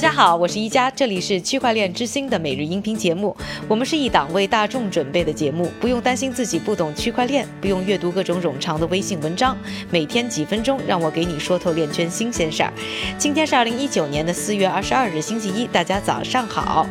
大家好，我是一加，这里是区块链之星的每日音频节目。我们是一档为大众准备的节目，不用担心自己不懂区块链，不用阅读各种冗长的微信文章，每天几分钟，让我给你说透链圈新鲜事儿。今天是二零一九年的四月二十二日，星期一，大家早上好。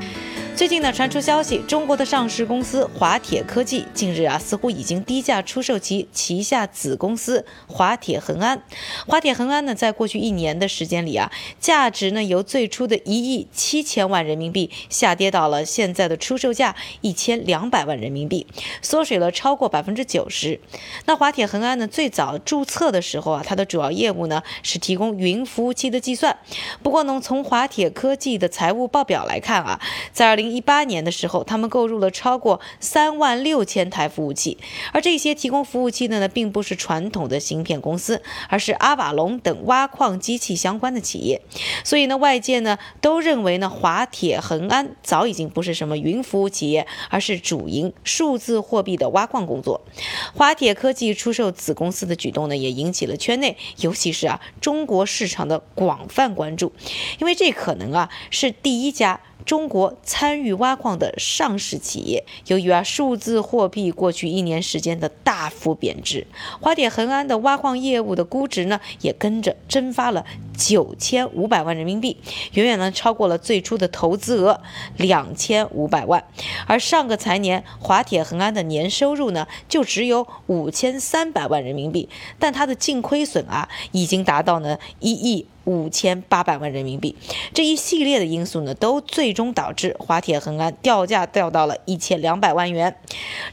最近呢，传出消息，中国的上市公司华铁科技近日啊，似乎已经低价出售其旗下子公司华铁恒安。华铁恒安呢，在过去一年的时间里啊，价值呢由最初的一亿七千万人民币下跌到了现在的出售价一千两百万人民币，缩水了超过百分之九十。那华铁恒安呢，最早注册的时候啊，它的主要业务呢是提供云服务器的计算。不过呢，从华铁科技的财务报表来看啊，在二零一八年的时候，他们购入了超过三万六千台服务器，而这些提供服务器的呢，并不是传统的芯片公司，而是阿瓦隆等挖矿机器相关的企业。所以呢，外界呢都认为呢，华铁恒安早已经不是什么云服务企业，而是主营数字货币的挖矿工作。华铁科技出售子公司的举动呢，也引起了圈内，尤其是啊中国市场的广泛关注，因为这可能啊是第一家。中国参与挖矿的上市企业，由于啊数字货币过去一年时间的大幅贬值，华铁恒安的挖矿业务的估值呢也跟着蒸发了九千五百万人民币，远远呢超过了最初的投资额两千五百万。而上个财年，华铁恒安的年收入呢就只有五千三百万人民币，但它的净亏损啊已经达到呢一亿。五千八百万人民币，这一系列的因素呢，都最终导致华铁恒安掉价掉到了一千两百万元。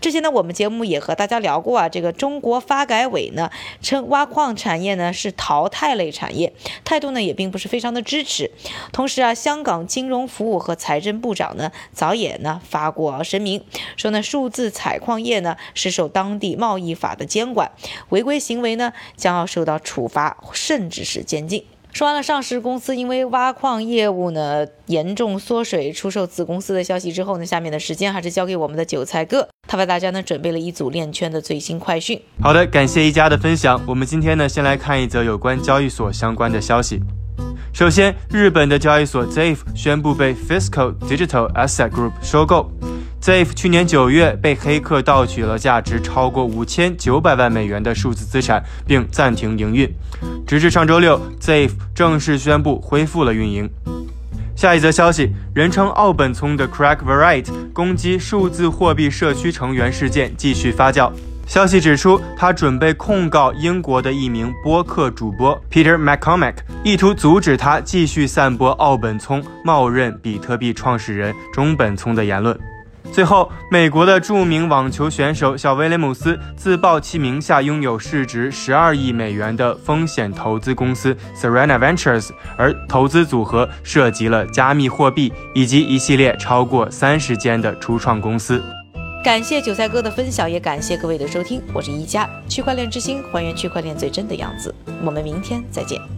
之前呢，我们节目也和大家聊过啊，这个中国发改委呢称挖矿产业呢是淘汰类产业，它态度呢也并不是非常的支持。同时啊，香港金融服务和财政部长呢早也呢发过声明，说呢数字采矿业呢是受当地贸易法的监管，违规行为呢将要受到处罚，甚至是监禁。说完了上市公司因为挖矿业务呢严重缩水出售子公司的消息之后呢，下面的时间还是交给我们的韭菜哥，他为大家呢准备了一组链圈的最新快讯。好的，感谢一家的分享。我们今天呢先来看一则有关交易所相关的消息。首先，日本的交易所 ZAFE 宣布被 Fiscal Digital Asset Group 收购。ZAFE 去年九月被黑客盗取了价值超过五千九百万美元的数字资产，并暂停营运。直至上周六，ZAFE 正式宣布恢复了运营。下一则消息，人称奥本聪的 Crack Variet 攻击数字货币社区成员事件继续发酵。消息指出，他准备控告英国的一名播客主播 Peter McCormack，意图阻止他继续散播奥本聪冒认比特币创始人中本聪的言论。最后，美国的著名网球选手小威廉姆斯自曝其名下拥有市值十二亿美元的风险投资公司 Serena Ventures，而投资组合涉及了加密货币以及一系列超过三十间的初创公司。感谢韭菜哥的分享，也感谢各位的收听，我是一加区块链之星，还原区块链最真的样子。我们明天再见。